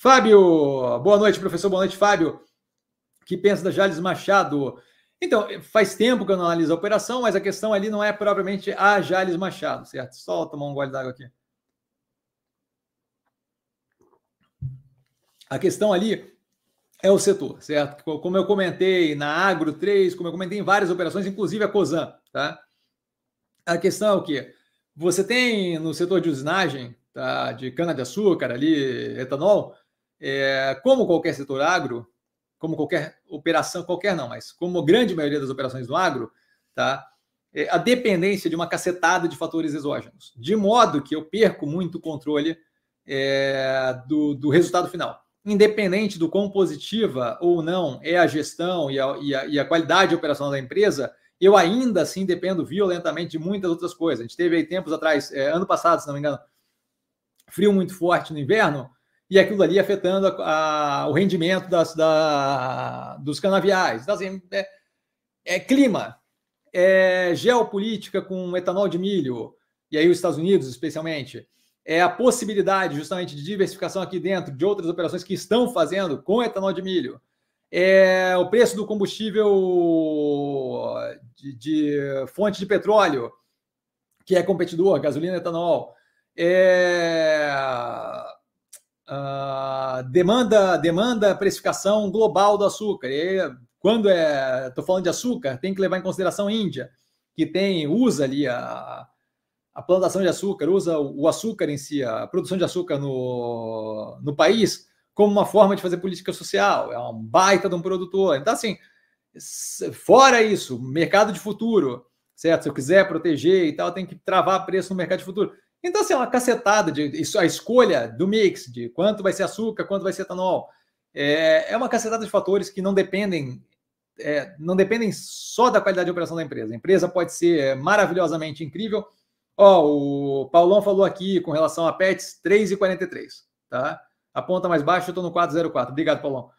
Fábio, boa noite, professor. Boa noite, Fábio. Que pensa da Jales Machado? Então, faz tempo que eu não analiso a operação, mas a questão ali não é propriamente a Jales Machado, certo? Só tomar um gole d'água aqui. A questão ali é o setor, certo? Como eu comentei na Agro 3, como eu comentei em várias operações, inclusive a COSAN, tá? A questão é o quê? Você tem no setor de usinagem, tá, de cana-de-açúcar ali, etanol, é, como qualquer setor agro, como qualquer operação, qualquer não, mas como a grande maioria das operações do agro, tá? É, a dependência de uma cacetada de fatores exógenos, de modo que eu perco muito controle é, do, do resultado final. Independente do quão positiva ou não é a gestão e a, e a, e a qualidade operacional da empresa, eu ainda assim dependo violentamente de muitas outras coisas. A gente teve aí tempos atrás, é, ano passado, se não me engano, frio muito forte no inverno, e aquilo ali afetando a, a, o rendimento das, da, dos canaviais. Assim, é, é, clima, é geopolítica com etanol de milho, e aí os Estados Unidos especialmente, é a possibilidade justamente de diversificação aqui dentro de outras operações que estão fazendo com etanol de milho, é o preço do combustível de, de fonte de petróleo, que é competidor, gasolina e etanol, é uh, demanda, demanda precificação global do açúcar. E quando é, estou falando de açúcar, tem que levar em consideração a Índia, que tem usa ali a, a plantação de açúcar, usa o açúcar em si, a produção de açúcar no, no país, como uma forma de fazer política social. É um baita de um produtor. Então, assim, fora isso, mercado de futuro, certo? Se eu quiser proteger e tal, tem que travar preço no mercado de futuro. Então, assim, é uma cacetada de isso, a escolha do mix, de quanto vai ser açúcar, quanto vai ser etanol. É, é uma cacetada de fatores que não dependem, é, não dependem só da qualidade de operação da empresa. A empresa pode ser maravilhosamente incrível. Ó, o Paulão falou aqui com relação a PETs 3,43, tá? A ponta mais baixa, eu estou no 404. Obrigado, Paulão.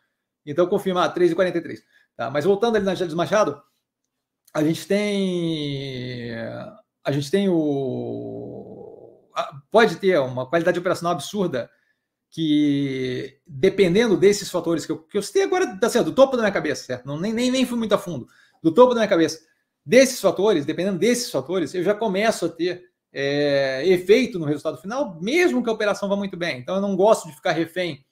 Então, confirmar, 3,43. Tá? Mas voltando ali na Gélio Machado, a gente tem. A gente tem o pode ter uma qualidade operacional absurda que, dependendo desses fatores que eu, que eu citei agora, assim, do topo da minha cabeça, certo? Não, nem, nem, nem fui muito a fundo. Do topo da minha cabeça. Desses fatores, dependendo desses fatores, eu já começo a ter é, efeito no resultado final, mesmo que a operação vá muito bem. Então, eu não gosto de ficar refém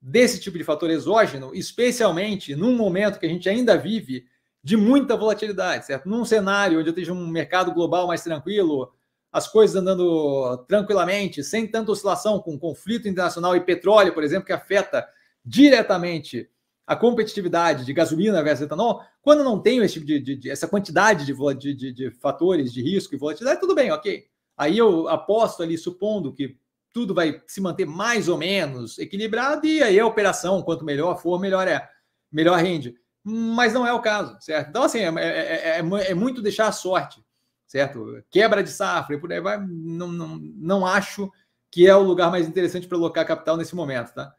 desse tipo de fator exógeno, especialmente num momento que a gente ainda vive de muita volatilidade, certo? Num cenário onde eu esteja um mercado global mais tranquilo, as coisas andando tranquilamente, sem tanta oscilação, com conflito internacional e petróleo, por exemplo, que afeta diretamente a competitividade de gasolina versus etanol, quando não tenho esse tipo de, de, de essa quantidade de, de, de, fatores de risco e volatilidade, tudo bem, ok. Aí eu aposto ali, supondo que tudo vai se manter mais ou menos equilibrado, e aí a operação, quanto melhor for, melhor é, melhor rende. Mas não é o caso, certo? Então, assim, é, é, é, é muito deixar a sorte certo? Quebra de safra e por aí vai. Não, não, não acho que é o lugar mais interessante para alocar capital nesse momento, tá?